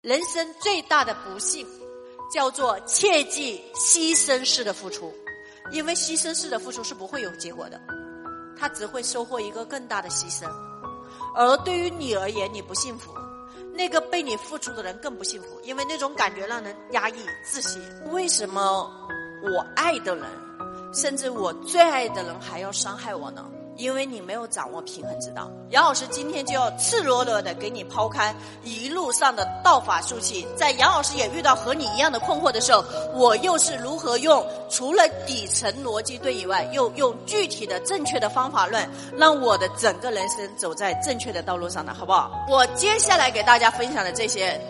人生最大的不幸，叫做切忌牺牲式的付出，因为牺牲式的付出是不会有结果的，他只会收获一个更大的牺牲。而对于你而言，你不幸福，那个被你付出的人更不幸福，因为那种感觉让人压抑、窒息。为什么我爱的人，甚至我最爱的人还要伤害我呢？因为你没有掌握平衡之道，杨老师今天就要赤裸裸的给你抛开一路上的道法术器。在杨老师也遇到和你一样的困惑的时候，我又是如何用除了底层逻辑对以外，又用具体的正确的方法论，让我的整个人生走在正确的道路上的，好不好？我接下来给大家分享的这些，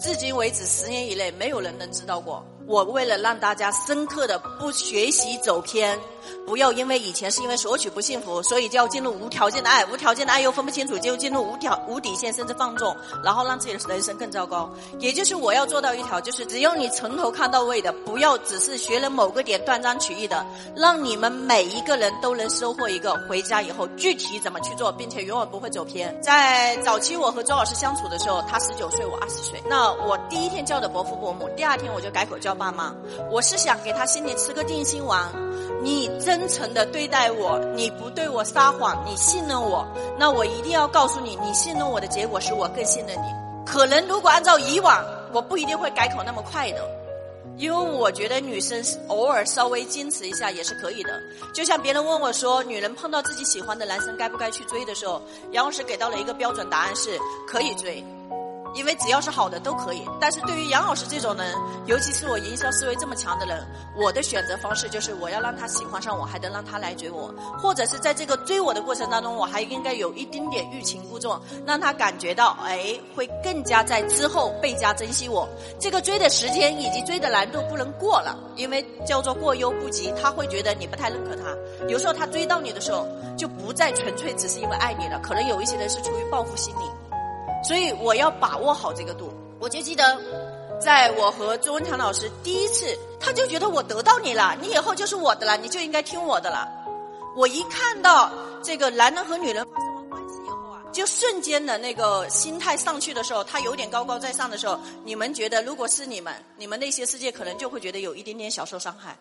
至今为止十年以内没有人能知道过。我为了让大家深刻的不学习走偏。不要因为以前是因为索取不幸福，所以就要进入无条件的爱，无条件的爱又分不清楚，就进入无条无底线甚至放纵，然后让自己的人生更糟糕。也就是我要做到一条，就是只要你从头看到尾的，不要只是学了某个点断章取义的，让你们每一个人都能收获一个回家以后具体怎么去做，并且永远不会走偏。在早期我和周老师相处的时候，他十九岁，我二十岁。那我第一天叫的伯父伯母，第二天我就改口叫爸妈。我是想给他心里吃个定心丸，你。真诚的对待我，你不对我撒谎，你信任我，那我一定要告诉你，你信任我的结果是我更信任你。可能如果按照以往，我不一定会改口那么快的，因为我觉得女生偶尔稍微矜持一下也是可以的。就像别人问我说，女人碰到自己喜欢的男生该不该去追的时候，杨老师给到了一个标准答案是可以追。因为只要是好的都可以，但是对于杨老师这种人，尤其是我营销思维这么强的人，我的选择方式就是我要让他喜欢上我，还得让他来追我，或者是在这个追我的过程当中，我还应该有一丁点欲擒故纵，让他感觉到，哎，会更加在之后倍加珍惜我。这个追的时间以及追的难度不能过了，因为叫做过犹不及，他会觉得你不太认可他。有时候他追到你的时候，就不再纯粹只是因为爱你了，可能有一些人是出于报复心理。所以我要把握好这个度。我就记得，在我和周文强老师第一次，他就觉得我得到你了，你以后就是我的了，你就应该听我的了。我一看到这个男人和女人发生完关系以后啊，就瞬间的那个心态上去的时候，他有点高高在上的时候，你们觉得如果是你们，你们内心世界可能就会觉得有一点点小受伤害。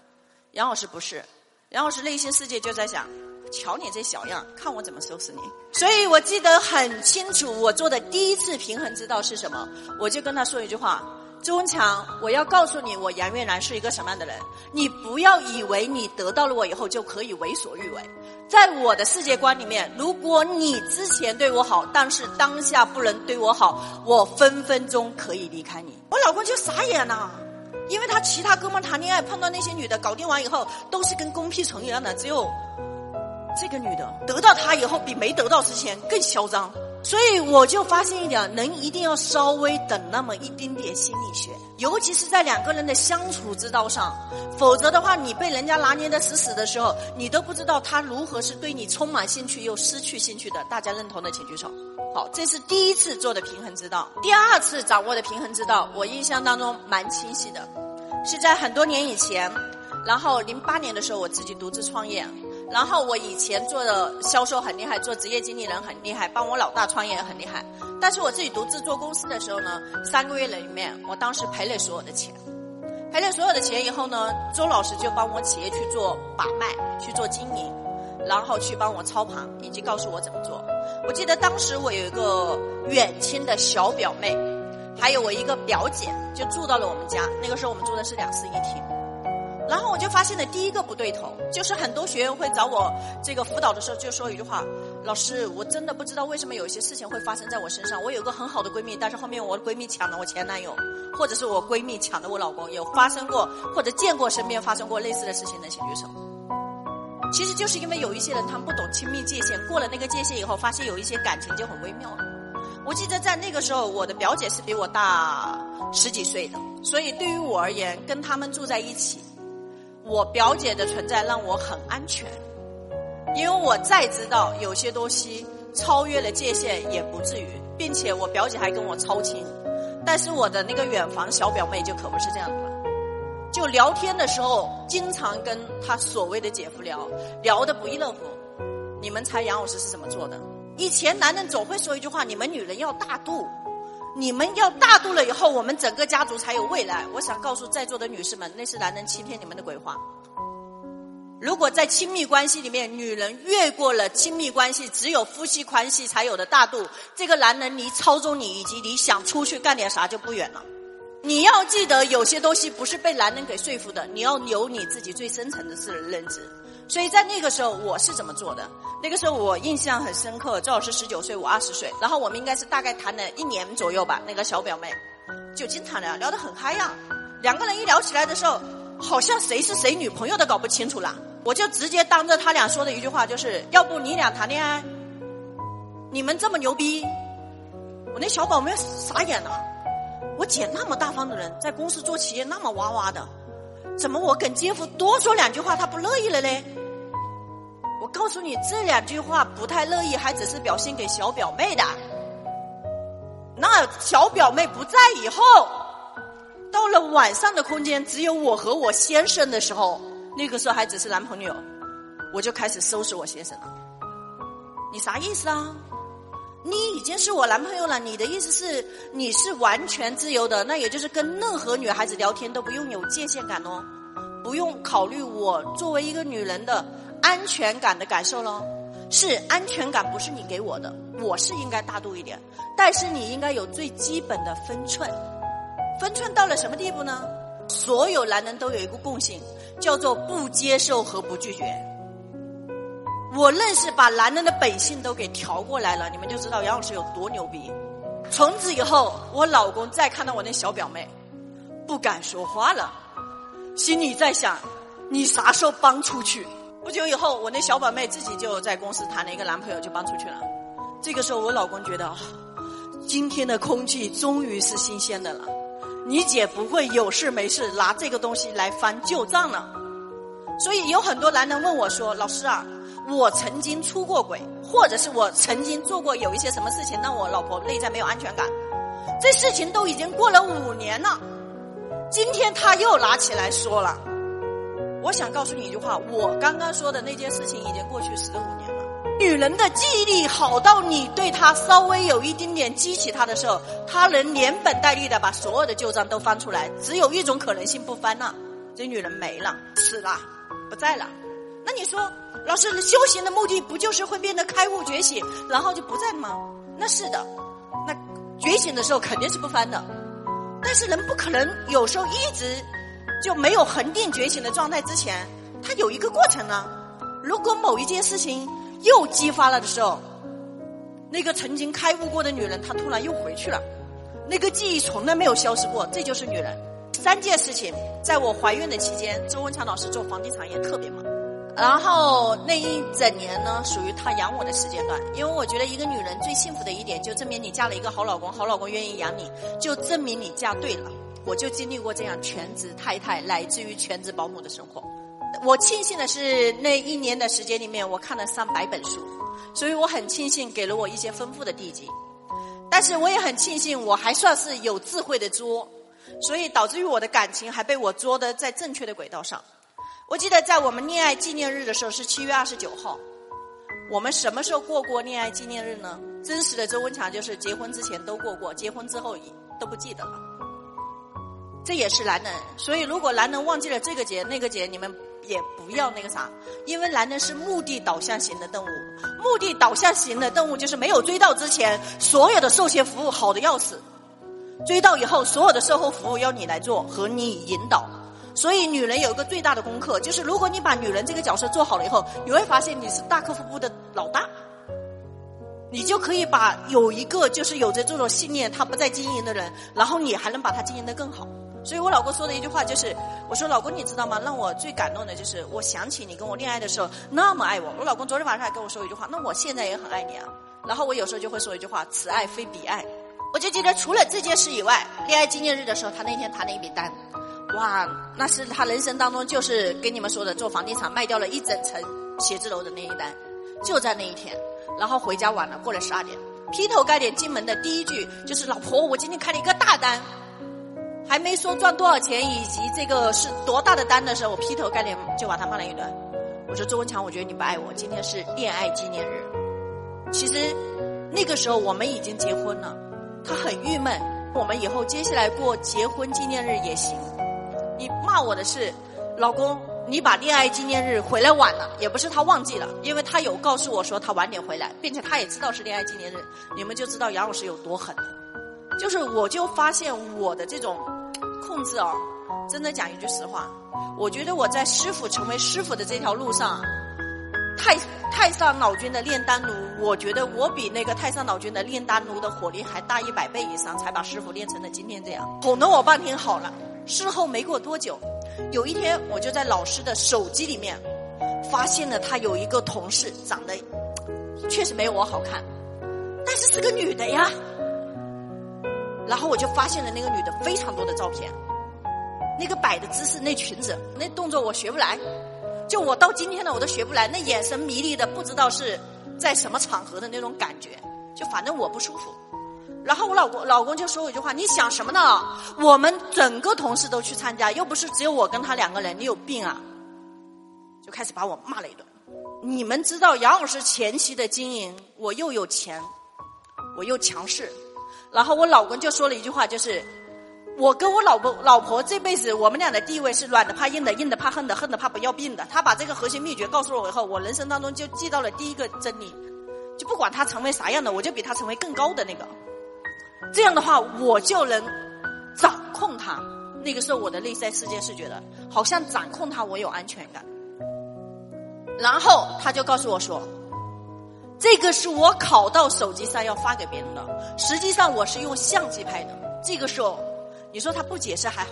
杨老师不是，杨老师内心世界就在想。瞧你这小样，看我怎么收拾你！所以我记得很清楚，我做的第一次平衡之道是什么？我就跟他说一句话：周文强，我要告诉你，我杨月兰是一个什么样的人。你不要以为你得到了我以后就可以为所欲为。在我的世界观里面，如果你之前对我好，但是当下不能对我好，我分分钟可以离开你。我老公就傻眼了，因为他其他哥们谈恋爱碰到那些女的，搞定完以后都是跟公屁虫一样的，只有。这个女的得到他以后，比没得到之前更嚣张，所以我就发现一点：人一定要稍微等那么一丁点心理学，尤其是在两个人的相处之道上，否则的话，你被人家拿捏的死死的时候，你都不知道他如何是对你充满兴趣又失去兴趣的。大家认同的请举手。好，这是第一次做的平衡之道。第二次掌握的平衡之道，我印象当中蛮清晰的，是在很多年以前，然后零八年的时候，我自己独自创业。然后我以前做的销售很厉害，做职业经理人很厉害，帮我老大创业很厉害。但是我自己独自做公司的时候呢，三个月里面，我当时赔了所有的钱，赔了所有的钱以后呢，周老师就帮我企业去做把脉，去做经营，然后去帮我操盘，以及告诉我怎么做。我记得当时我有一个远亲的小表妹，还有我一个表姐，就住到了我们家。那个时候我们住的是两室一厅。然后我就发现了第一个不对头，就是很多学员会找我这个辅导的时候，就说一句话：“老师，我真的不知道为什么有些事情会发生在我身上。我有个很好的闺蜜，但是后面我的闺蜜抢了我前男友，或者是我闺蜜抢了我老公，有发生过或者见过身边发生过类似的事情的，请举手。其实就是因为有一些人他们不懂亲密界限，过了那个界限以后，发现有一些感情就很微妙了。我记得在那个时候，我的表姐是比我大十几岁的，所以对于我而言，跟他们住在一起。我表姐的存在让我很安全，因为我再知道有些东西超越了界限也不至于，并且我表姐还跟我超亲，但是我的那个远房小表妹就可不是这样的，就聊天的时候经常跟她所谓的姐夫聊，聊得不亦乐乎。你们猜杨老师是怎么做的？以前男人总会说一句话：你们女人要大度。你们要大度了以后，我们整个家族才有未来。我想告诉在座的女士们，那是男人欺骗你们的鬼话。如果在亲密关系里面，女人越过了亲密关系，只有夫妻关系才有的大度，这个男人离操纵你以及你想出去干点啥就不远了。你要记得，有些东西不是被男人给说服的，你要有你自己最深层的是认知。所以在那个时候，我是怎么做的？那个时候我印象很深刻，周老师十九岁，我二十岁，然后我们应该是大概谈了一年左右吧。那个小表妹，就经常聊，聊得很嗨呀。两个人一聊起来的时候，好像谁是谁女朋友都搞不清楚了。我就直接当着他俩说的一句话，就是要不你俩谈恋爱？你们这么牛逼，我那小宝妹傻眼了。我姐那么大方的人，在公司做企业那么哇哇的，怎么我跟姐夫多说两句话，他不乐意了嘞？告诉你，这两句话不太乐意，还只是表现给小表妹的。那小表妹不在以后，到了晚上的空间，只有我和我先生的时候。那个时候还只是男朋友，我就开始收拾我先生了。你啥意思啊？你已经是我男朋友了，你的意思是你是完全自由的，那也就是跟任何女孩子聊天都不用有界限感哦，不用考虑我作为一个女人的安全感的感受喽。是安全感不是你给我的，我是应该大度一点，但是你应该有最基本的分寸。分寸到了什么地步呢？所有男人都有一个共性。叫做不接受和不拒绝。我认识把男人的本性都给调过来了，你们就知道杨老师有多牛逼。从此以后，我老公再看到我那小表妹，不敢说话了，心里在想：你啥时候搬出去？不久以后，我那小表妹自己就在公司谈了一个男朋友，就搬出去了。这个时候，我老公觉得，今天的空气终于是新鲜的了。你姐不会有事没事拿这个东西来翻旧账了，所以有很多男人问我说：“老师啊，我曾经出过轨，或者是我曾经做过有一些什么事情让我老婆内在没有安全感，这事情都已经过了五年了，今天他又拿起来说了。我想告诉你一句话，我刚刚说的那件事情已经过去十五年了。”女人的记忆力好到你对她稍微有一丁点激起她的时候，她能连本带利的把所有的旧账都翻出来。只有一种可能性不翻了，这女人没了，死了，不在了。那你说，老师修行的目的不就是会变得开悟觉醒，然后就不在吗？那是的，那觉醒的时候肯定是不翻的。但是人不可能有时候一直就没有恒定觉醒的状态之前，它有一个过程呢。如果某一件事情。又激发了的时候，那个曾经开悟过的女人，她突然又回去了。那个记忆从来没有消失过，这就是女人。三件事情，在我怀孕的期间，周文强老师做房地产业特别忙。然后那一整年呢，属于他养我的时间段。因为我觉得一个女人最幸福的一点，就证明你嫁了一个好老公，好老公愿意养你，就证明你嫁对了。我就经历过这样全职太太，乃至于全职保姆的生活。我庆幸的是，那一年的时间里面，我看了上百本书，所以我很庆幸给了我一些丰富的地基。但是我也很庆幸，我还算是有智慧的作，所以导致于我的感情还被我作的在正确的轨道上。我记得在我们恋爱纪念日的时候是七月二十九号，我们什么时候过过恋爱纪念日呢？真实的周文强就是结婚之前都过过，结婚之后都不记得了。这也是男人，所以如果男人忘记了这个节那个节，你们。也不要那个啥，因为男人是目的导向型的动物。目的导向型的动物就是没有追到之前，所有的售前服务好的要死；追到以后，所有的售后服务要你来做和你引导。所以，女人有一个最大的功课，就是如果你把女人这个角色做好了以后，你会发现你是大客户部的老大，你就可以把有一个就是有着这种信念他不再经营的人，然后你还能把他经营得更好。所以我老公说的一句话就是：我说老公，你知道吗？让我最感动的就是，我想起你跟我恋爱的时候那么爱我。我老公昨天晚上还跟我说一句话，那我现在也很爱你啊。然后我有时候就会说一句话：此爱非彼爱。我就记得除了这件事以外，恋爱纪念日的时候，他那天谈了一笔单，哇，那是他人生当中就是跟你们说的做房地产卖掉了一整层写字楼的那一单，就在那一天。然后回家晚了，过了十二点，劈头盖脸进门的第一句就是：老婆，我今天开了一个大单。还没说赚多少钱以及这个是多大的单的时候，我劈头盖脸就把他骂了一顿。我说周文强，我觉得你不爱我。今天是恋爱纪念日，其实那个时候我们已经结婚了，他很郁闷。我们以后接下来过结婚纪念日也行。你骂我的是，老公，你把恋爱纪念日回来晚了，也不是他忘记了，因为他有告诉我说他晚点回来，并且他也知道是恋爱纪念日。你们就知道杨老师有多狠了。就是我就发现我的这种控制哦，真的讲一句实话，我觉得我在师傅成为师傅的这条路上。太太上老君的炼丹炉，我觉得我比那个太上老君的炼丹炉的火力还大一百倍以上，才把师傅练成了今天这样。哄了我半天好了，事后没过多久，有一天我就在老师的手机里面发现了他有一个同事，长得确实没有我好看，但是是个女的呀。然后我就发现了那个女的非常多的照片，那个摆的姿势，那裙子，那动作我学不来。就我到今天呢，我都学不来，那眼神迷离的，不知道是在什么场合的那种感觉，就反正我不舒服。然后我老公老公就说我一句话：“你想什么呢？我们整个同事都去参加，又不是只有我跟他两个人，你有病啊！”就开始把我骂了一顿。你们知道杨老师前期的经营，我又有钱，我又强势，然后我老公就说了一句话，就是。我跟我老婆老婆这辈子，我们俩的地位是软的怕硬的，硬的怕恨的，恨的怕不要病的。他把这个核心秘诀告诉了我以后，我人生当中就记到了第一个真理，就不管他成为啥样的，我就比他成为更高的那个。这样的话，我就能掌控他。那个时候，我的内在世界是觉得，好像掌控他，我有安全感。然后他就告诉我说，这个是我拷到手机上要发给别人的，实际上我是用相机拍的。这个时候。你说他不解释还好，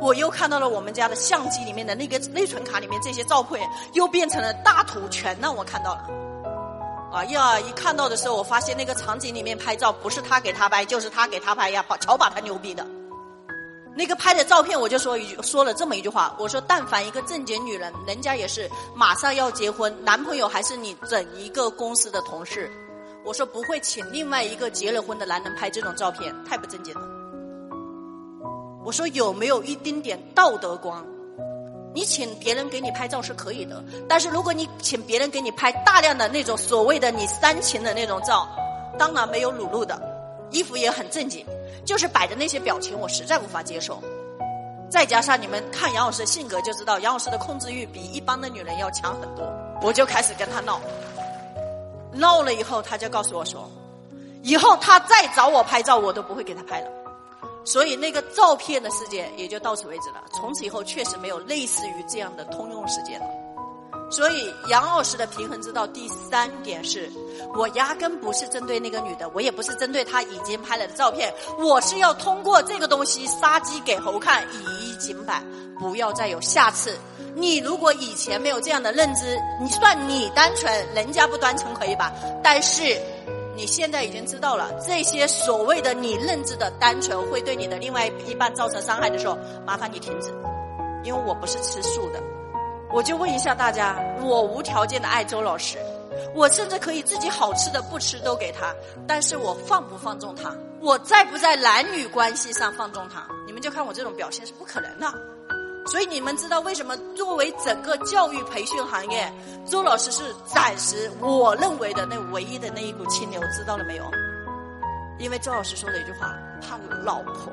我又看到了我们家的相机里面的那个内存卡里面这些照片，又变成了大图，全让我看到了。哎呀，一看到的时候，我发现那个场景里面拍照不是他给他拍，就是他给他拍呀，把瞧把他牛逼的。那个拍的照片，我就说一句，说了这么一句话，我说但凡一个正经女人，人家也是马上要结婚，男朋友还是你整一个公司的同事，我说不会请另外一个结了婚的男人拍这种照片，太不正经了。我说有没有一丁点道德观？你请别人给你拍照是可以的，但是如果你请别人给你拍大量的那种所谓的你煽情的那种照，当然没有裸露的，衣服也很正经，就是摆的那些表情，我实在无法接受。再加上你们看杨老师的性格就知道，杨老师的控制欲比一般的女人要强很多。我就开始跟他闹，闹了以后，他就告诉我说，以后他再找我拍照，我都不会给他拍了。所以那个照片的事件也就到此为止了。从此以后确实没有类似于这样的通用事件了。所以杨老师的平衡之道第三点是，我压根不是针对那个女的，我也不是针对她已经拍了的照片，我是要通过这个东西杀鸡给猴看，以一儆百，不要再有下次。你如果以前没有这样的认知，你算你单纯，人家不单纯可以吧？但是。你现在已经知道了这些所谓的你认知的单纯会对你的另外一半造成伤害的时候，麻烦你停止，因为我不是吃素的。我就问一下大家，我无条件的爱周老师，我甚至可以自己好吃的不吃都给他，但是我放不放纵他？我在不在男女关系上放纵他？你们就看我这种表现是不可能的。所以你们知道为什么作为整个教育培训行业，周老师是暂时我认为的那唯一的那一股清流，知道了没有？因为周老师说了一句话：怕老婆。